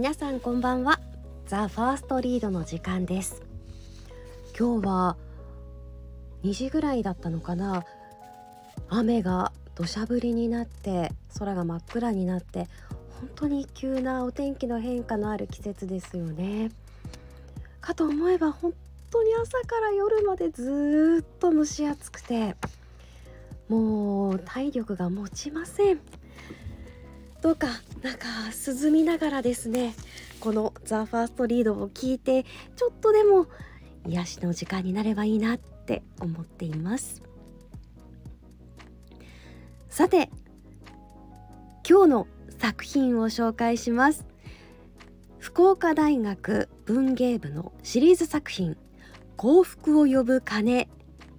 皆さんこんばんは。ザ・ファーストリードの時間です。今日は2時ぐらいだったのかな。雨が土砂降りになって空が真っ暗になって本当に急なお天気の変化のある季節ですよね。かと思えば本当に朝から夜までずっと蒸し暑くてもう体力が持ちません。どうかなんか涼みながらですねこの「ザ・ファーストリードを聞いてちょっとでも癒しの時間になればいいなって思っています。さて今日の作品を紹介します。福岡大学文芸部のシリーズ作品幸福を呼ぶ鐘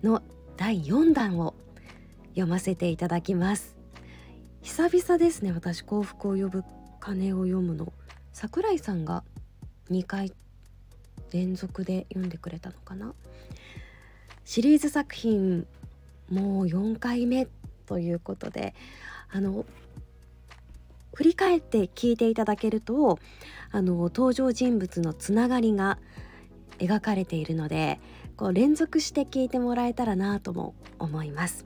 の第4弾を読ませていただきます。久々ですね私幸福を呼ぶ鐘を読むの桜井さんが2回連続で読んでくれたのかな？シリーズ作品もう4回目ということであの振り返って聞いていただけるとあの登場人物のつながりが描かれているのでこう連続して聞いてもらえたらなとも思います。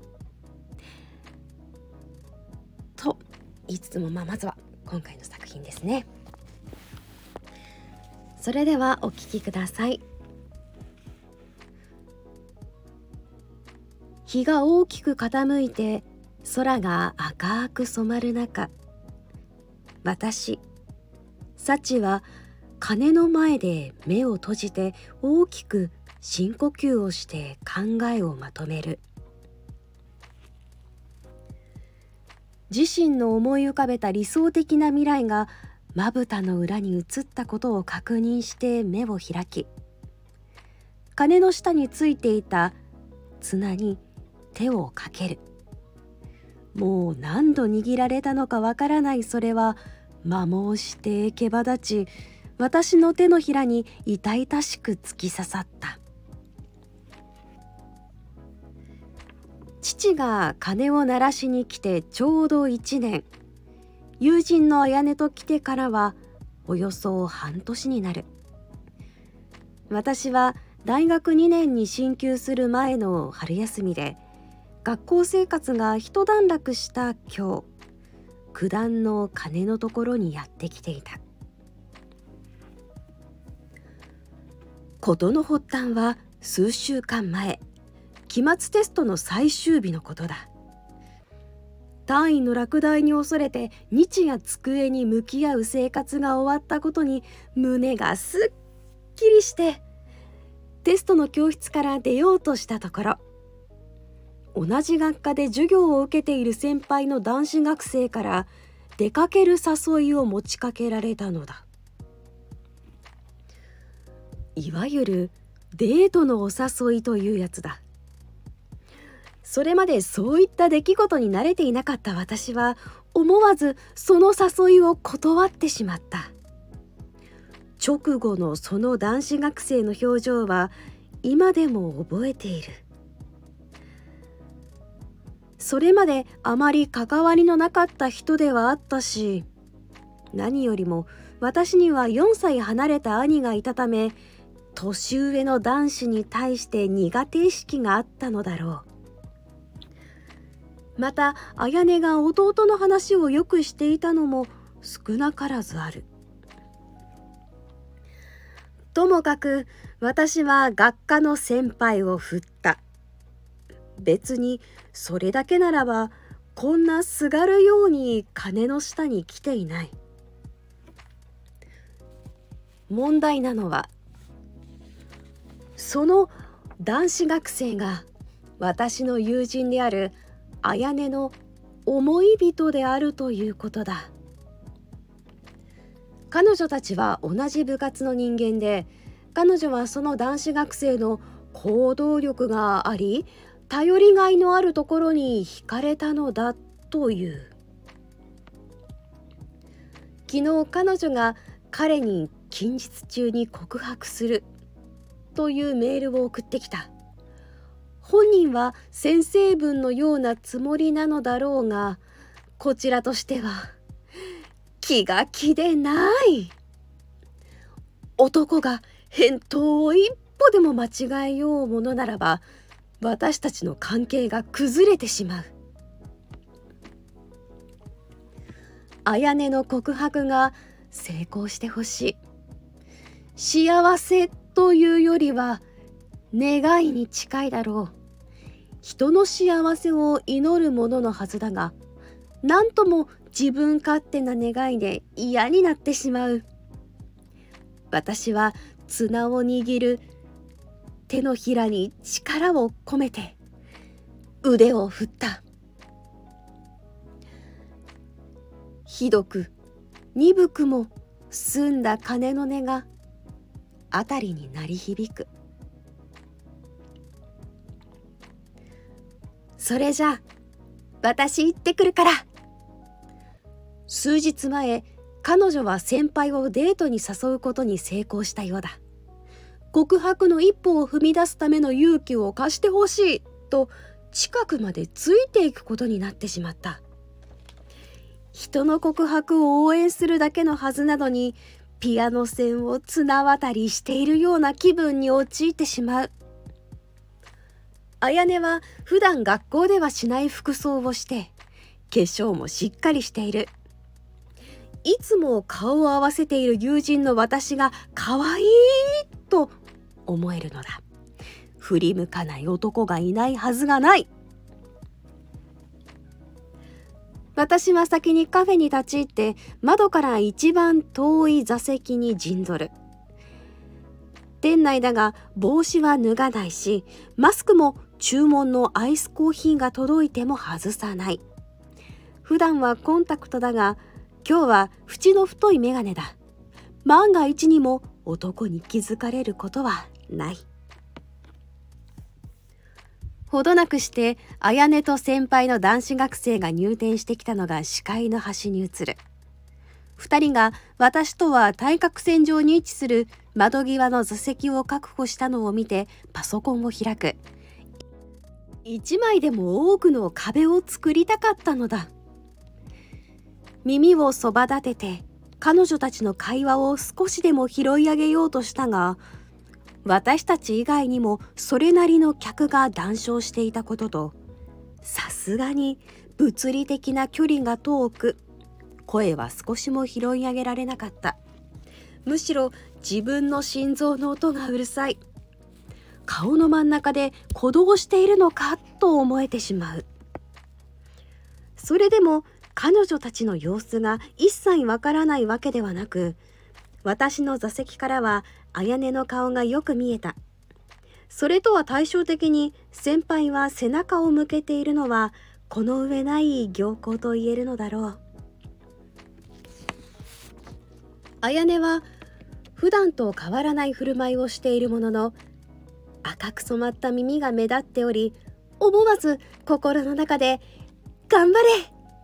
言いつつも、まあ、まずは今回の作品ですね。それではお聴きください。日が大きく傾いて空が赤く染まる中私幸は鐘の前で目を閉じて大きく深呼吸をして考えをまとめる自身の思い浮かべた理想的な未来がまぶたの裏に映ったことを確認して目を開き鐘の下についていた綱に手をかける。もう何度握られたのかわからない。それは摩耗して毛羽立ち私の手のひらに痛々しく突き刺さった。父が鐘を鳴らしに来てちょうど1年。友人の綾音と来てからはおよそ半年になる。私は大学2年に進級する前の春休みで学校生活が一段落した今日九段の鐘のところにやってきていた。事の発端は数週間前。期末テストの最終日のことだ。単位の落第に恐れて日夜机に向き合う生活が終わったことに胸がすっきりしてテストの教室から出ようとしたところ同じ学科で授業を受けている先輩の男子学生から出かける誘いを持ちかけられたのだ。いわゆるデートのお誘いというやつだ。それまでそういった出来事に慣れていなかった私は思わずその誘いを断ってしまった。直後のその男子学生の表情は今でも覚えている。それまであまり関わりのなかった人ではあったし何よりも私には4歳離れた兄がいたため年上の男子に対して苦手意識があったのだろう。また綾音が弟の話をよくしていたのも少なからずある。ともかく私は学科の先輩を振った。別にそれだけならばこんなすがるように鐘の下に来ていない。問題なのはその男子学生が私の友人である綾音の思い人であるということだ。彼女たちは同じ部活の人間で彼女はその男子学生の行動力があり頼りがいのあるところに惹かれたのだという。昨日彼女が彼に近日中に告白するというメールを送ってきた。本人は先生文のようなつもりなのだろうがこちらとしては気が気でない。男が返答を一歩でも間違えようものならば私たちの関係が崩れてしまう。綾音の告白が成功してほしい。幸せというよりは願いに近いだろう。人の幸せを祈るもののはずだが何とも自分勝手な願いで嫌になってしまう。私は綱を握る手のひらに力を込めて腕を振った。ひどく鈍くも澄んだ鐘の音が辺りに鳴り響く。それじゃ私行ってくるから。数日前彼女は先輩をデートに誘うことに成功したようだ。告白の一歩を踏み出すための勇気を貸してほしいと近くまでついていくことになってしまった。人の告白を応援するだけのはずなのにピアノ線を綱渡りしているような気分に陥ってしまう。綾音は普段学校ではしない服装をして化粧もしっかりしている。いつも顔を合わせている友人の私が可愛いと思えるのだ。振り向かない男がいないはずがない。私は先にカフェに立ち入って窓から一番遠い座席に陣取る。店内だが帽子は脱がないしマスクも注文のアイスコーヒーが届いても外さない。普段はコンタクトだが今日は縁の太い眼鏡だ。万が一にも男に気づかれることはない。ほどなくして綾音と先輩の男子学生が入店してきたのが視界の端に映る。2人が私とは対角線上に位置する窓際の座席を確保したのを見てパソコンを開く。1枚でも多くの壁を作りたかったのだ。耳をそば立てて彼女たちの会話を少しでも拾い上げようとしたが私たち以外にもそれなりの客が談笑していたこととさすがに物理的な距離が遠く声は少しも拾い上げられなかった。むしろ自分の心臓の音がうるさい。顔の真ん中で鼓動しているのかと思えてしまう。それでも彼女たちの様子が一切わからないわけではなく私の座席からは綾音の顔がよく見えた。それとは対照的に先輩は背中を向けているのはこの上ない行幸と言えるのだろう。綾音は普段と変わらない振る舞いをしているものの赤く染まった耳が目立っており思わず心の中で「頑張れ!」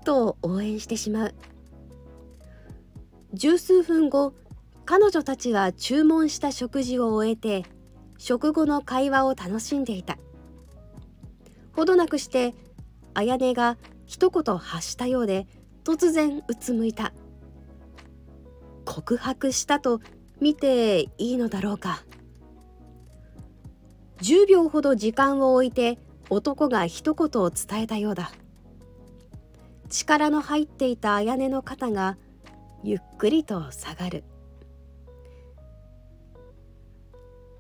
と応援してしまう。十数分後彼女たちは注文した食事を終えて食後の会話を楽しんでいた。ほどなくして綾音が一言発したようで突然うつむいた。告白したと見ていいのだろうか。10秒ほど時間を置いて男が一言を伝えたようだ。力の入っていた綾音の肩がゆっくりと下がる。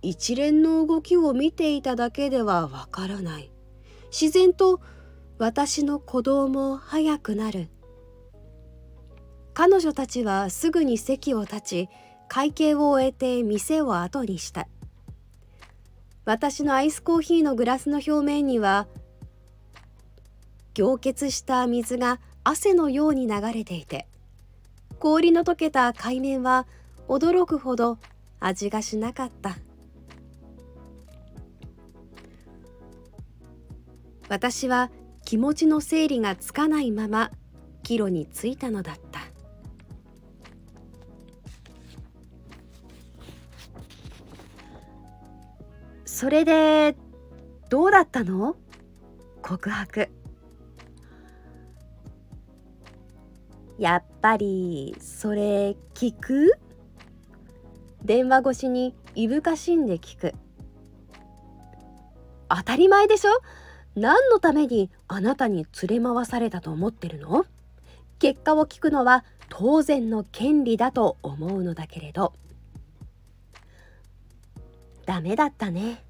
一連の動きを見ていただけではわからない。自然と私の鼓動も速くなる。彼女たちはすぐに席を立ち会計を終えて店を後にした。私のアイスコーヒーのグラスの表面には凝結した水が汗のように流れていて氷の溶けた海面は驚くほど味がしなかった。私は気持ちの整理がつかないまま帰路に着いたのだった。それでどうだったの？告白。やっぱりそれ聞く？電話越しにいぶかしんで聞く。当たり前でしょ？何のためにあなたに連れ回されたと思ってるの？結果を聞くのは当然の権利だと思うのだけれど。ダメだったね。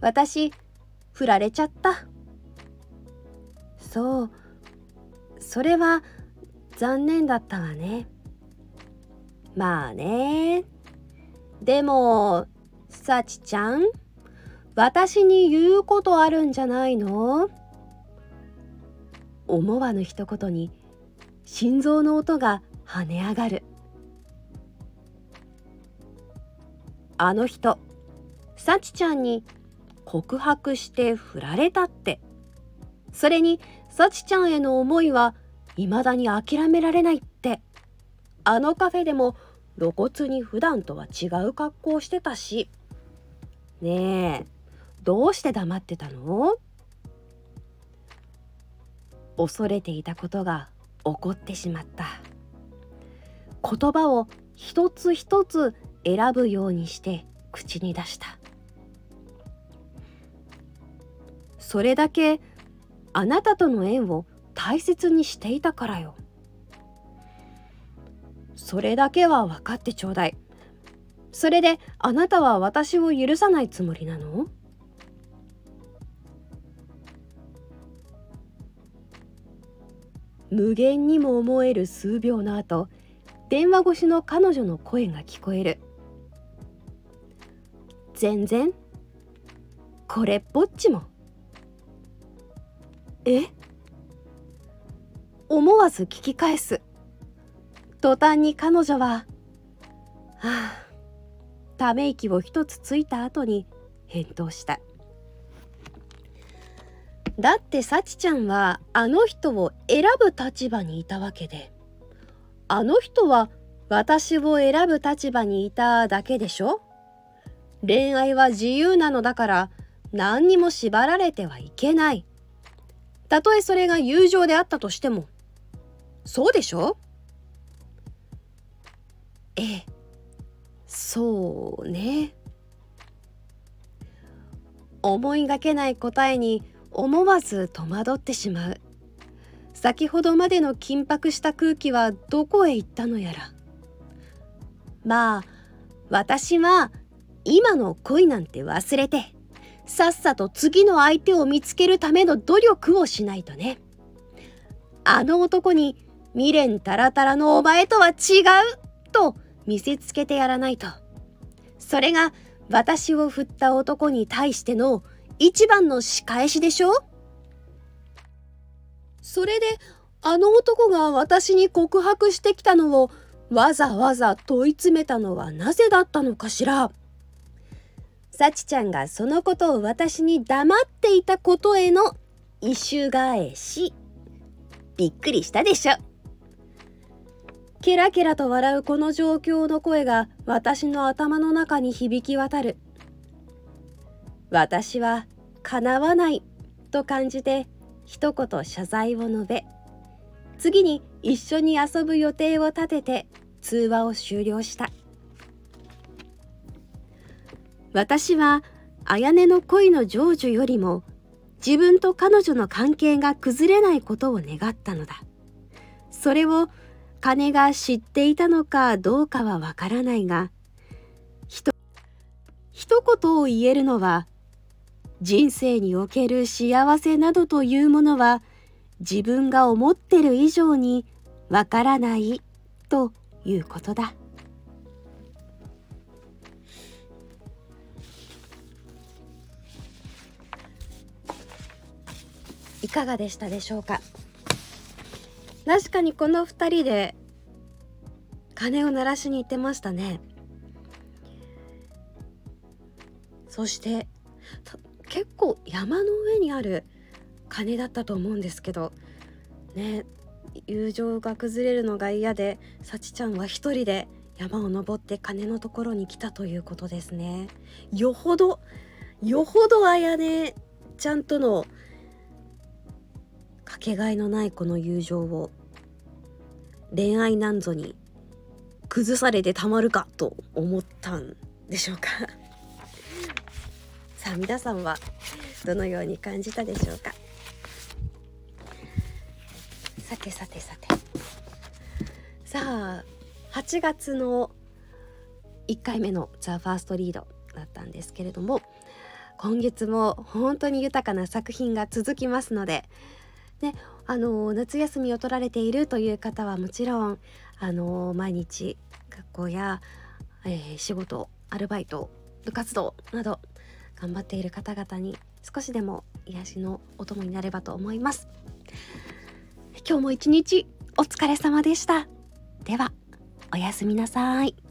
私振られちゃった。そう。それは残念だったわね。まあね。でもさちちゃん私に言うことあるんじゃないの？思わぬ一言に心臓の音が跳ね上がる。あの人幸ちゃんに告白して振られたって。それに幸ちゃんへの思いは未だに諦められないって。あのカフェでも露骨に普段とは違う格好をしてたし。ねえどうして黙ってたの？恐れていたことが起こってしまった。言葉を一つ一つ選ぶようにして口に出した。それだけあなたとの縁を大切にしていたからよ。それだけは分かってちょうだい。それであなたは私を許さないつもりなの？無限にも思える数秒の後電話越しの彼女の声が聞こえる。全然これっぽっちも。え？思わず聞き返す。途端に彼女ははあため息を一つついた後に返答した。だって幸ちゃんはあの人を選ぶ立場にいたわけであの人は私を選ぶ立場にいただけでしょ？恋愛は自由なのだから何にも縛られてはいけない。たとえそれが友情であったとしてもそうでしょ？ええ。そうね。思いがけない答えに思わず戸惑ってしまう。先ほどまでの緊迫した空気はどこへ行ったのやら。まあ私は今の恋なんて忘れて。さっさと次の相手を見つけるための努力をしないとね。あの男に未練たらたらのお前とは違うと見せつけてやらないと。それが私を振った男に対しての一番の仕返しでしょそれであの男が私に告白してきたのをわざわざ問い詰めたのはなぜだったのかしら。幸ちゃんがそのことを私に黙っていたことへの一周返し。びっくりしたでしょ。ケラケラと笑うこの状況の声が私の頭の中に響き渡る。私は叶わないと感じて一言謝罪を述べ次に一緒に遊ぶ予定を立てて通話を終了した。私は綾音の恋の成就よりも自分と彼女の関係が崩れないことを願ったのだ。それを金が知っていたのかどうかはわからないがひと一言を言えるのは人生における幸せなどというものは自分が思ってる以上にわからないということだ。いかがでしたでしょうか？確かにこの2人で鐘を鳴らしに行ってましたね。そして結構山の上にある鐘だったと思うんですけどね友情が崩れるのが嫌で幸ちゃんは一人で山を登って鐘のところに来たということですね。よほどよほどあやねちゃんとのかけがえのないこの友情を恋愛なんぞに崩されてたまるかと思ったんでしょうか。さあ皆さんはどのように感じたでしょうか。さてさてさて。さあ8月の1回目の「ザ・ファーストリードだったんですけれども今月も本当に豊かな作品が続きますので、ね、あの夏休みを取られているという方はもちろんあの毎日学校や、えー、仕事アルバイト部活動など頑張っている方々に少しでも癒しのお供になればと思います。今日も一日お疲れ様でした。ではおやすみなさい。